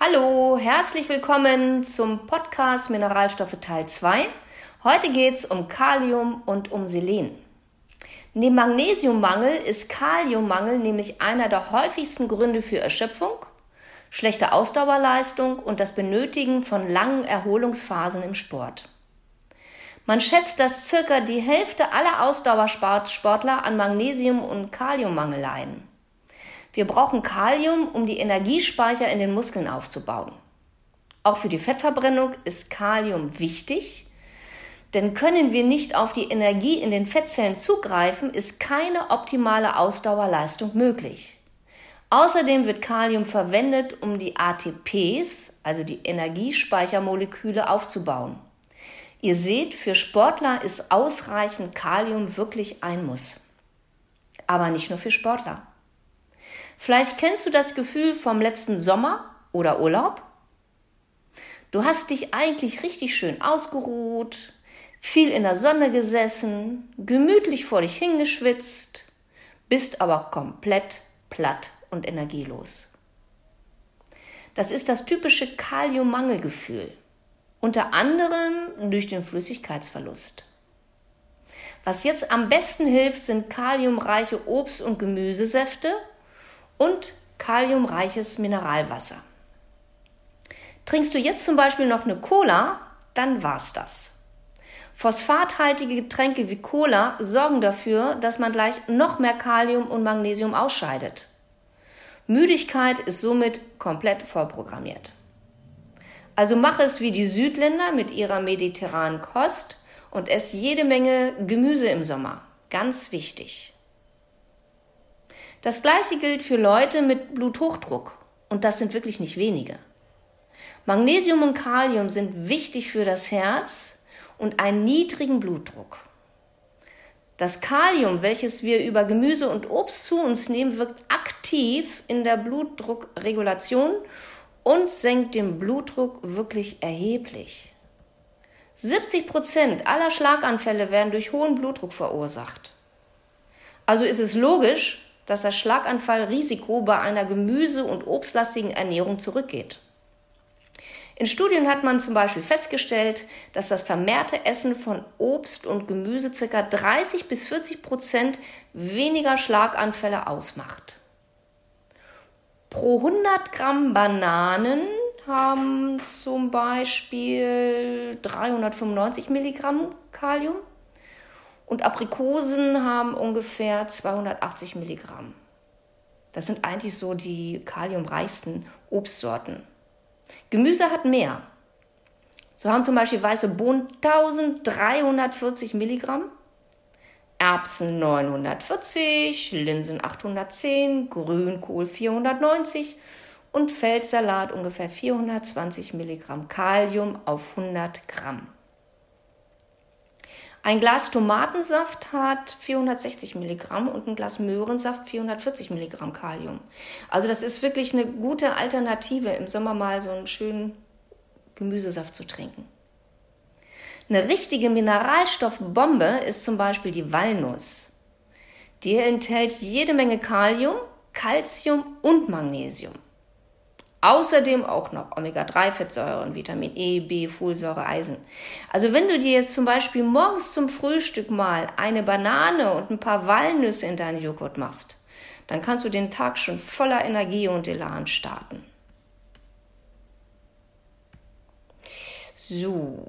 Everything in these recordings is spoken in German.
Hallo, herzlich willkommen zum Podcast Mineralstoffe Teil 2. Heute geht es um Kalium und um Selen. Neben Magnesiummangel ist Kaliummangel nämlich einer der häufigsten Gründe für Erschöpfung, schlechte Ausdauerleistung und das Benötigen von langen Erholungsphasen im Sport. Man schätzt, dass circa die Hälfte aller Ausdauersportler an Magnesium- und Kaliummangel leiden. Wir brauchen Kalium, um die Energiespeicher in den Muskeln aufzubauen. Auch für die Fettverbrennung ist Kalium wichtig, denn können wir nicht auf die Energie in den Fettzellen zugreifen, ist keine optimale Ausdauerleistung möglich. Außerdem wird Kalium verwendet, um die ATPs, also die Energiespeichermoleküle, aufzubauen. Ihr seht, für Sportler ist ausreichend Kalium wirklich ein Muss. Aber nicht nur für Sportler. Vielleicht kennst du das Gefühl vom letzten Sommer oder Urlaub. Du hast dich eigentlich richtig schön ausgeruht, viel in der Sonne gesessen, gemütlich vor dich hingeschwitzt, bist aber komplett platt und energielos. Das ist das typische Kaliummangelgefühl unter anderem durch den Flüssigkeitsverlust. Was jetzt am besten hilft, sind kaliumreiche Obst- und Gemüsesäfte und kaliumreiches Mineralwasser. Trinkst du jetzt zum Beispiel noch eine Cola, dann war's das. Phosphathaltige Getränke wie Cola sorgen dafür, dass man gleich noch mehr Kalium und Magnesium ausscheidet. Müdigkeit ist somit komplett vorprogrammiert. Also mach es wie die Südländer mit ihrer mediterranen Kost und ess jede Menge Gemüse im Sommer. Ganz wichtig. Das gleiche gilt für Leute mit Bluthochdruck und das sind wirklich nicht wenige. Magnesium und Kalium sind wichtig für das Herz und einen niedrigen Blutdruck. Das Kalium, welches wir über Gemüse und Obst zu uns nehmen, wirkt aktiv in der Blutdruckregulation und senkt den Blutdruck wirklich erheblich. 70 Prozent aller Schlaganfälle werden durch hohen Blutdruck verursacht. Also ist es logisch, dass das Schlaganfallrisiko bei einer gemüse- und obstlastigen Ernährung zurückgeht. In Studien hat man zum Beispiel festgestellt, dass das vermehrte Essen von Obst und Gemüse ca. 30 bis 40 Prozent weniger Schlaganfälle ausmacht. Pro 100 Gramm Bananen haben zum Beispiel 395 Milligramm Kalium und Aprikosen haben ungefähr 280 Milligramm. Das sind eigentlich so die kaliumreichsten Obstsorten. Gemüse hat mehr. So haben zum Beispiel weiße Bohnen 1340 Milligramm, Erbsen 940, Linsen 810, Grünkohl 490 und Feldsalat ungefähr 420 Milligramm Kalium auf 100 Gramm. Ein Glas Tomatensaft hat 460 Milligramm und ein Glas Möhrensaft 440 Milligramm Kalium. Also das ist wirklich eine gute Alternative, im Sommer mal so einen schönen Gemüsesaft zu trinken. Eine richtige Mineralstoffbombe ist zum Beispiel die Walnuss. Die enthält jede Menge Kalium, Calcium und Magnesium. Außerdem auch noch Omega-3-Fettsäuren, Vitamin E, B, Folsäure, Eisen. Also wenn du dir jetzt zum Beispiel morgens zum Frühstück mal eine Banane und ein paar Walnüsse in deinen Joghurt machst, dann kannst du den Tag schon voller Energie und Elan starten. So,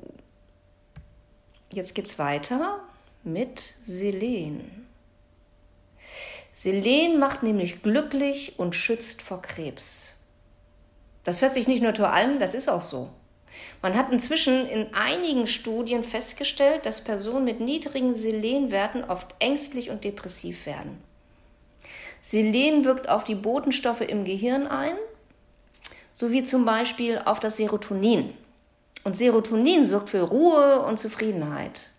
Jetzt geht's weiter mit Selen. Selen macht nämlich glücklich und schützt vor Krebs. Das hört sich nicht nur toll an, das ist auch so. Man hat inzwischen in einigen Studien festgestellt, dass Personen mit niedrigen Selenwerten oft ängstlich und depressiv werden. Selen wirkt auf die Botenstoffe im Gehirn ein, sowie zum Beispiel auf das Serotonin. Und Serotonin sorgt für Ruhe und Zufriedenheit.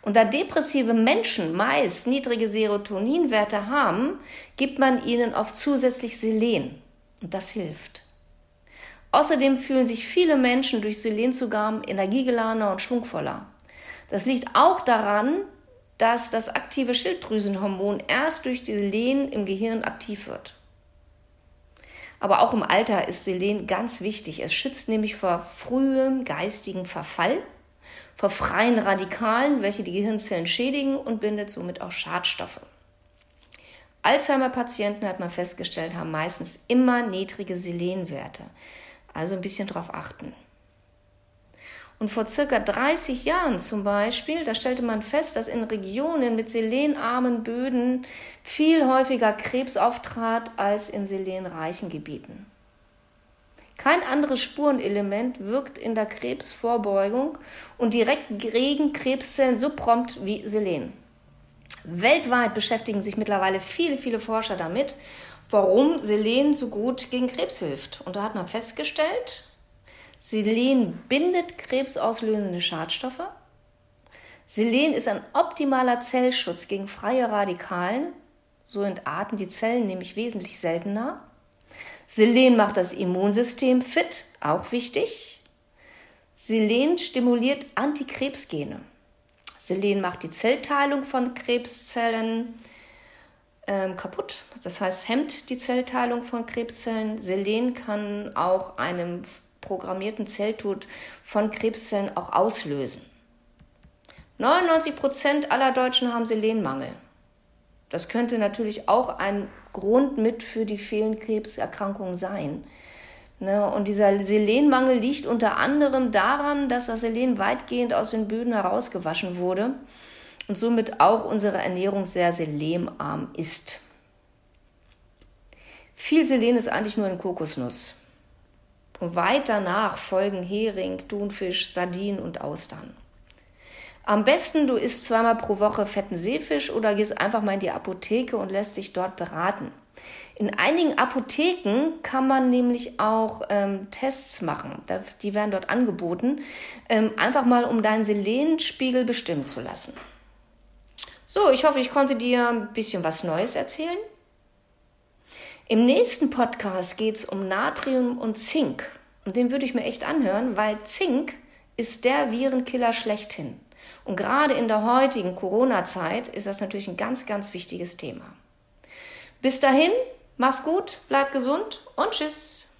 Und da depressive Menschen meist niedrige Serotoninwerte haben, gibt man ihnen oft zusätzlich Selen. Und das hilft. Außerdem fühlen sich viele Menschen durch Selenzugaben energiegeladener und schwungvoller. Das liegt auch daran, dass das aktive Schilddrüsenhormon erst durch die Selen im Gehirn aktiv wird. Aber auch im Alter ist Selen ganz wichtig. Es schützt nämlich vor frühem geistigen Verfall, vor freien Radikalen, welche die Gehirnzellen schädigen und bindet somit auch Schadstoffe. Alzheimer-Patienten, hat man festgestellt, haben meistens immer niedrige Selenwerte. Also ein bisschen darauf achten. Und vor circa 30 Jahren zum Beispiel, da stellte man fest, dass in Regionen mit selenarmen Böden viel häufiger Krebs auftrat als in selenreichen Gebieten. Kein anderes Spurenelement wirkt in der Krebsvorbeugung und direkt gegen Krebszellen so prompt wie Selen. Weltweit beschäftigen sich mittlerweile viele, viele Forscher damit, warum Selen so gut gegen Krebs hilft. Und da hat man festgestellt, Selen bindet krebsauslösende Schadstoffe. Selen ist ein optimaler Zellschutz gegen freie Radikalen. So entarten die Zellen nämlich wesentlich seltener. Selen macht das Immunsystem fit, auch wichtig. Selen stimuliert Antikrebsgene. Selen macht die Zellteilung von Krebszellen ähm, kaputt. Das heißt, hemmt die Zellteilung von Krebszellen. Selen kann auch einen programmierten Zelltod von Krebszellen auch auslösen. 99 Prozent aller Deutschen haben Selenmangel. Das könnte natürlich auch ein Grund mit für die vielen Krebserkrankungen sein. Ne? Und dieser Selenmangel liegt unter anderem daran, dass das Selen weitgehend aus den Böden herausgewaschen wurde und somit auch unsere Ernährung sehr selenarm ist. Viel Selen ist eigentlich nur in Kokosnuss. Und weit danach folgen Hering, Thunfisch, Sardinen und Austern. Am besten du isst zweimal pro Woche fetten Seefisch oder gehst einfach mal in die Apotheke und lässt dich dort beraten. In einigen Apotheken kann man nämlich auch ähm, Tests machen. Die werden dort angeboten, ähm, einfach mal um deinen Selenspiegel bestimmen zu lassen. So, ich hoffe, ich konnte dir ein bisschen was Neues erzählen. Im nächsten Podcast geht es um Natrium und Zink. Und den würde ich mir echt anhören, weil Zink ist der Virenkiller schlechthin. Und gerade in der heutigen Corona-Zeit ist das natürlich ein ganz, ganz wichtiges Thema. Bis dahin, mach's gut, bleib gesund und tschüss.